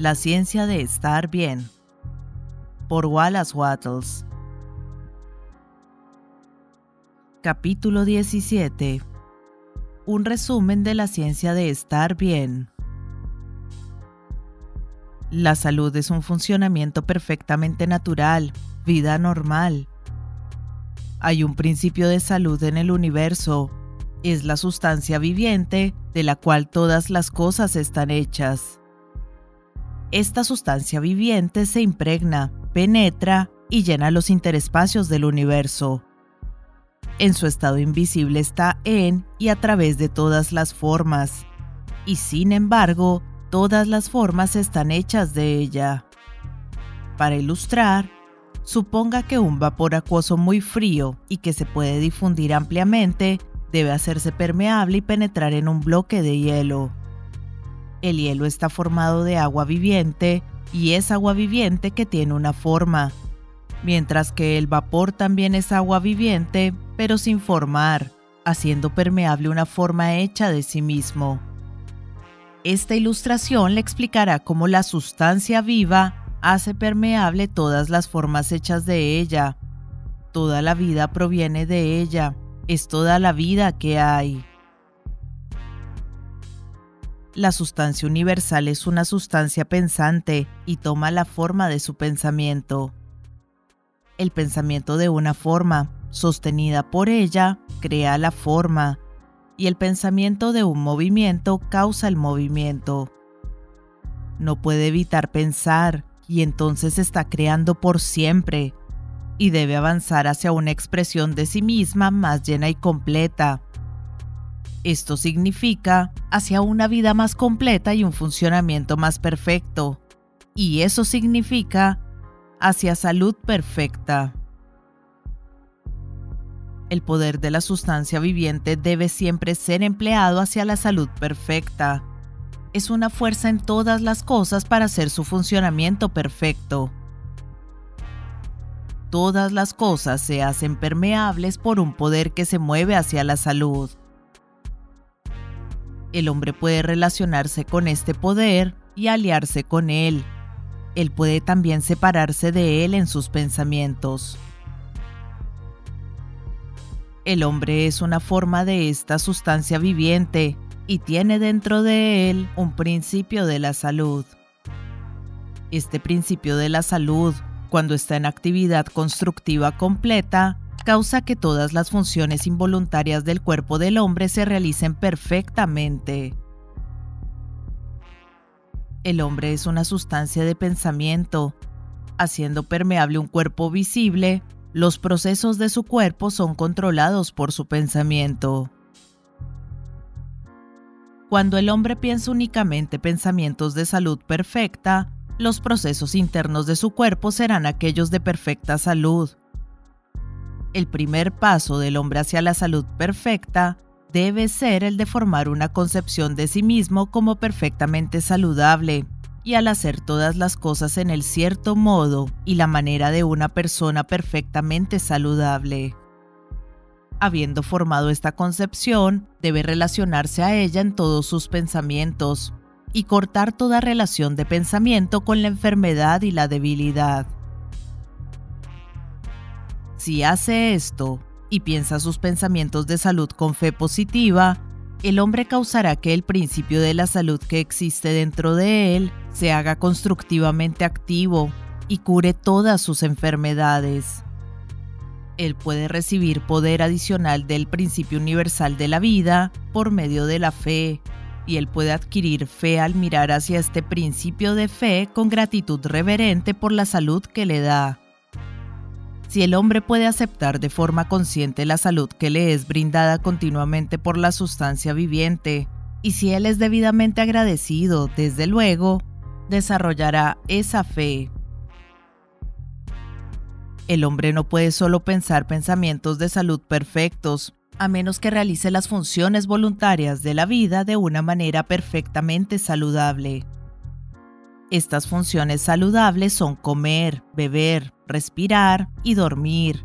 La ciencia de estar bien. Por Wallace Wattles. Capítulo 17. Un resumen de la ciencia de estar bien. La salud es un funcionamiento perfectamente natural, vida normal. Hay un principio de salud en el universo. Es la sustancia viviente de la cual todas las cosas están hechas. Esta sustancia viviente se impregna, penetra y llena los interespacios del universo. En su estado invisible está en y a través de todas las formas, y sin embargo, todas las formas están hechas de ella. Para ilustrar, suponga que un vapor acuoso muy frío y que se puede difundir ampliamente debe hacerse permeable y penetrar en un bloque de hielo. El hielo está formado de agua viviente y es agua viviente que tiene una forma, mientras que el vapor también es agua viviente, pero sin formar, haciendo permeable una forma hecha de sí mismo. Esta ilustración le explicará cómo la sustancia viva hace permeable todas las formas hechas de ella. Toda la vida proviene de ella, es toda la vida que hay. La sustancia universal es una sustancia pensante y toma la forma de su pensamiento. El pensamiento de una forma, sostenida por ella, crea la forma, y el pensamiento de un movimiento causa el movimiento. No puede evitar pensar y entonces está creando por siempre, y debe avanzar hacia una expresión de sí misma más llena y completa, esto significa hacia una vida más completa y un funcionamiento más perfecto. Y eso significa hacia salud perfecta. El poder de la sustancia viviente debe siempre ser empleado hacia la salud perfecta. Es una fuerza en todas las cosas para hacer su funcionamiento perfecto. Todas las cosas se hacen permeables por un poder que se mueve hacia la salud. El hombre puede relacionarse con este poder y aliarse con él. Él puede también separarse de él en sus pensamientos. El hombre es una forma de esta sustancia viviente y tiene dentro de él un principio de la salud. Este principio de la salud, cuando está en actividad constructiva completa, causa que todas las funciones involuntarias del cuerpo del hombre se realicen perfectamente. El hombre es una sustancia de pensamiento. Haciendo permeable un cuerpo visible, los procesos de su cuerpo son controlados por su pensamiento. Cuando el hombre piensa únicamente pensamientos de salud perfecta, los procesos internos de su cuerpo serán aquellos de perfecta salud. El primer paso del hombre hacia la salud perfecta debe ser el de formar una concepción de sí mismo como perfectamente saludable, y al hacer todas las cosas en el cierto modo y la manera de una persona perfectamente saludable. Habiendo formado esta concepción, debe relacionarse a ella en todos sus pensamientos y cortar toda relación de pensamiento con la enfermedad y la debilidad. Si hace esto y piensa sus pensamientos de salud con fe positiva, el hombre causará que el principio de la salud que existe dentro de él se haga constructivamente activo y cure todas sus enfermedades. Él puede recibir poder adicional del principio universal de la vida por medio de la fe, y él puede adquirir fe al mirar hacia este principio de fe con gratitud reverente por la salud que le da. Si el hombre puede aceptar de forma consciente la salud que le es brindada continuamente por la sustancia viviente, y si él es debidamente agradecido, desde luego, desarrollará esa fe. El hombre no puede solo pensar pensamientos de salud perfectos, a menos que realice las funciones voluntarias de la vida de una manera perfectamente saludable. Estas funciones saludables son comer, beber, respirar y dormir.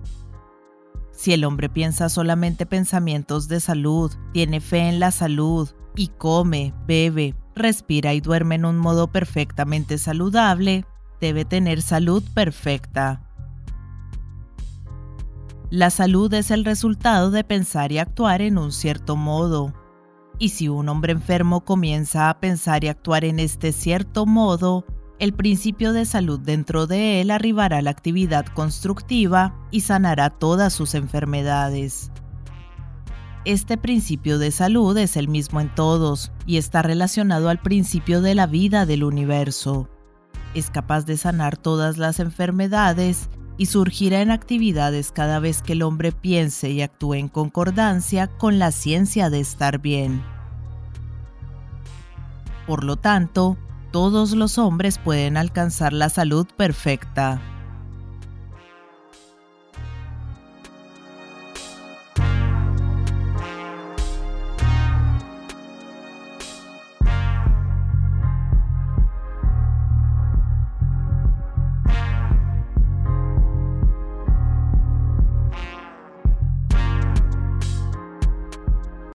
Si el hombre piensa solamente pensamientos de salud, tiene fe en la salud y come, bebe, respira y duerme en un modo perfectamente saludable, debe tener salud perfecta. La salud es el resultado de pensar y actuar en un cierto modo. Y si un hombre enfermo comienza a pensar y actuar en este cierto modo, el principio de salud dentro de él arribará a la actividad constructiva y sanará todas sus enfermedades. Este principio de salud es el mismo en todos y está relacionado al principio de la vida del universo. Es capaz de sanar todas las enfermedades y surgirá en actividades cada vez que el hombre piense y actúe en concordancia con la ciencia de estar bien. Por lo tanto, todos los hombres pueden alcanzar la salud perfecta.